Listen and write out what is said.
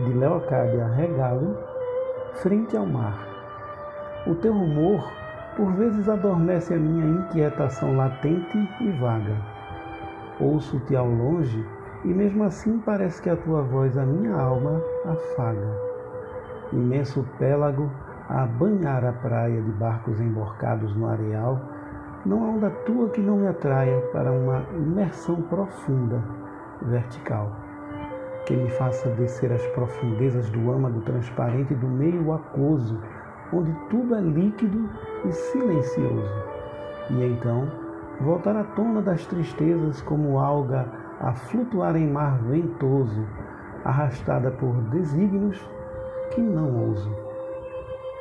de Leocádia Regalo, frente ao mar. O teu humor por vezes adormece a minha inquietação latente e vaga. Ouço-te ao longe e mesmo assim parece que a tua voz a minha alma afaga. Imenso pélago a banhar a praia de barcos emborcados no areal, não há onda tua que não me atraia para uma imersão profunda, vertical, que me faça descer as profundezas do âmago transparente do meio aquoso, onde tudo é líquido e silencioso. E então voltar à tona das tristezas como alga a flutuar em mar ventoso, arrastada por desígnios que não ouso.